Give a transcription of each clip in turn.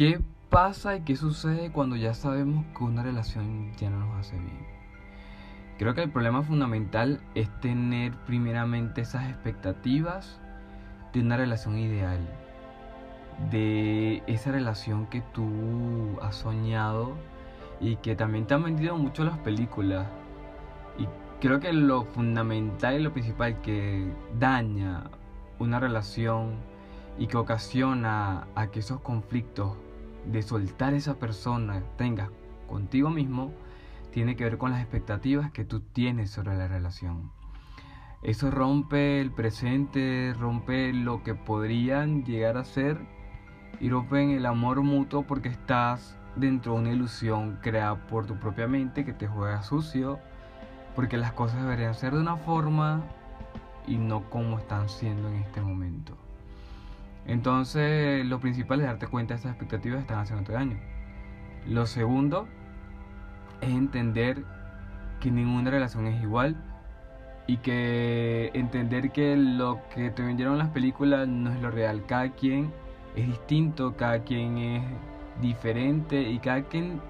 ¿Qué pasa y qué sucede cuando ya sabemos que una relación ya no nos hace bien? Creo que el problema fundamental es tener primeramente esas expectativas de una relación ideal, de esa relación que tú has soñado y que también te han vendido mucho las películas. Y creo que lo fundamental y lo principal que daña una relación y que ocasiona a que esos conflictos de soltar esa persona tengas contigo mismo tiene que ver con las expectativas que tú tienes sobre la relación. Eso rompe el presente, rompe lo que podrían llegar a ser y rompe el amor mutuo porque estás dentro de una ilusión creada por tu propia mente que te juega sucio, porque las cosas deberían ser de una forma y no como están siendo en este momento. Entonces, lo principal es darte cuenta de estas expectativas están haciendo daño. Lo segundo es entender que ninguna relación es igual y que entender que lo que te vendieron las películas no es lo real. Cada quien es distinto, cada quien es diferente y cada quien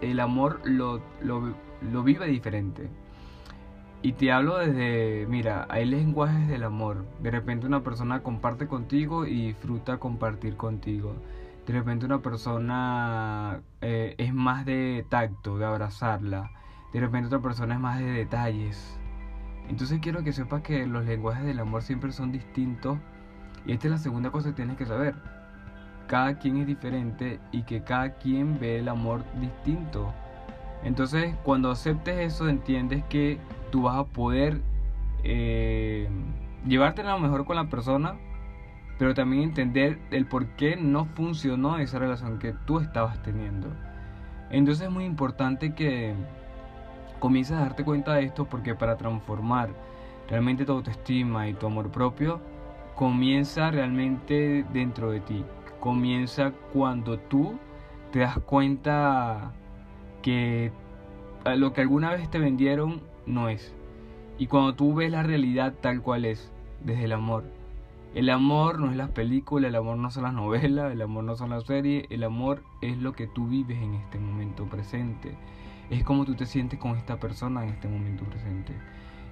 el amor lo, lo, lo vive diferente. Y te hablo desde, mira, hay lenguajes del amor. De repente una persona comparte contigo y disfruta compartir contigo. De repente una persona eh, es más de tacto, de abrazarla. De repente otra persona es más de detalles. Entonces quiero que sepas que los lenguajes del amor siempre son distintos. Y esta es la segunda cosa que tienes que saber. Cada quien es diferente y que cada quien ve el amor distinto. Entonces cuando aceptes eso entiendes que tú vas a poder eh, llevarte lo mejor con la persona, pero también entender el por qué no funcionó esa relación que tú estabas teniendo. Entonces es muy importante que comiences a darte cuenta de esto porque para transformar realmente tu autoestima y tu amor propio, comienza realmente dentro de ti. Comienza cuando tú te das cuenta que lo que alguna vez te vendieron no es. Y cuando tú ves la realidad tal cual es, desde el amor. El amor no es las películas, el amor no son las novelas, el amor no son las series, el amor es lo que tú vives en este momento presente. Es como tú te sientes con esta persona en este momento presente.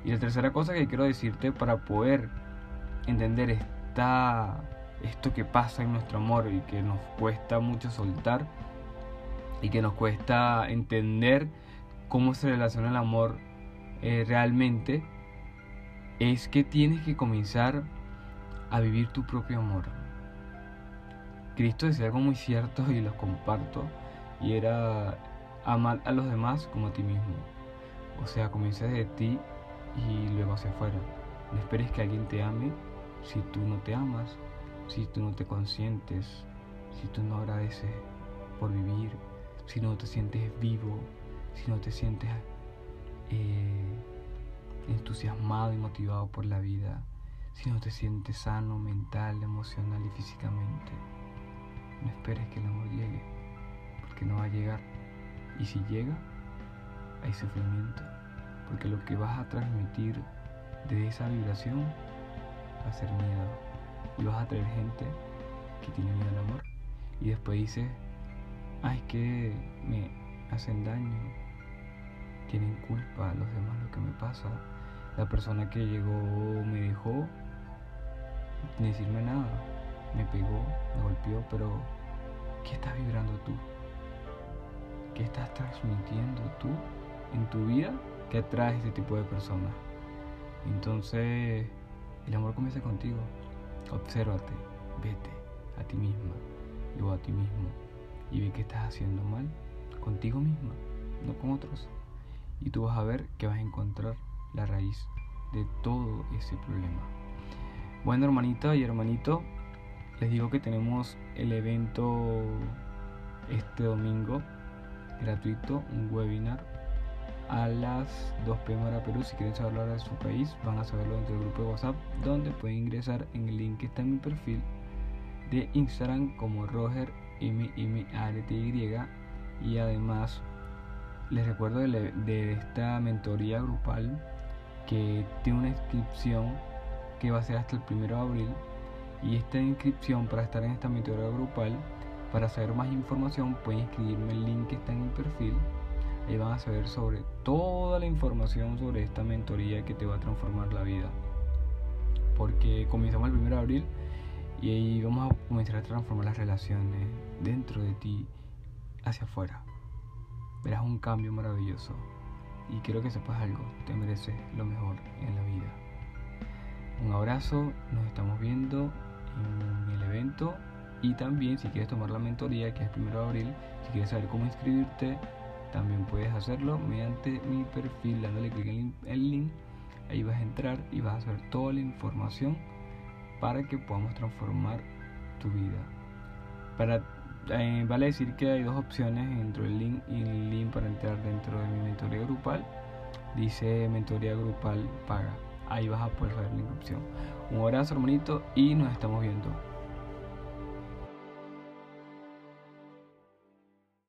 Y la tercera cosa que quiero decirte para poder entender esta, esto que pasa en nuestro amor y que nos cuesta mucho soltar y que nos cuesta entender cómo se relaciona el amor eh, realmente es que tienes que comenzar a vivir tu propio amor. Cristo decía algo muy cierto y lo comparto y era amar a los demás como a ti mismo. O sea, comienza de ti y luego hacia afuera. No esperes que alguien te ame si tú no te amas, si tú no te consientes, si tú no agradeces por vivir, si no te sientes vivo, si no te sientes eh, entusiasmado y motivado por la vida, si no te sientes sano mental, emocional y físicamente, no esperes que el amor llegue, porque no va a llegar. Y si llega, hay sufrimiento, porque lo que vas a transmitir de esa vibración va a ser miedo. Y vas a traer gente que tiene miedo al amor. Y después dices, ay, que me hacen daño, tienen culpa los demás lo que me pasa. La persona que llegó me dejó sin decirme nada. Me pegó, me golpeó, pero ¿qué estás vibrando tú? ¿Qué estás transmitiendo tú en tu vida que atrae este tipo de personas? Entonces, el amor comienza contigo. Obsérvate, vete a ti misma o a ti mismo y ve que estás haciendo mal contigo misma, no con otros y tú vas a ver que vas a encontrar la raíz de todo ese problema. Bueno, hermanita y hermanito, les digo que tenemos el evento este domingo gratuito, un webinar a las 2 pm hora Perú. Si quieren saberlo de su país, van a saberlo dentro del grupo de WhatsApp, donde pueden ingresar en el link que está en mi perfil de Instagram como Roger MMARTY y además les recuerdo de, esta mentoría grupal que tiene una inscripción que va a ser hasta el 1 de abril y esta inscripción para estar en esta mentoría grupal Para saber más información pueden inscribirme el link que está en mi perfil. Ahí van a saber sobre toda la información sobre esta mentoría que te va a transformar la vida. Porque comenzamos el 1 de abril y ahí vamos a comenzar a transformar las relaciones dentro de ti hacia afuera. Verás un cambio maravilloso. Y quiero que sepas algo, te mereces lo mejor en la vida. Un abrazo, nos estamos viendo en el evento y también si quieres tomar la mentoría que es el 1 de abril, si quieres saber cómo inscribirte, también puedes hacerlo mediante mi perfil dándole clic en el link. Ahí vas a entrar y vas a saber toda la información para que podamos transformar tu vida. Para, eh, vale decir que hay dos opciones dentro del link y el link para entrar dentro de mi mentoría grupal. Dice mentoría grupal paga. Ahí vas a poder ver la inscripción. Un abrazo hermanito y nos estamos viendo.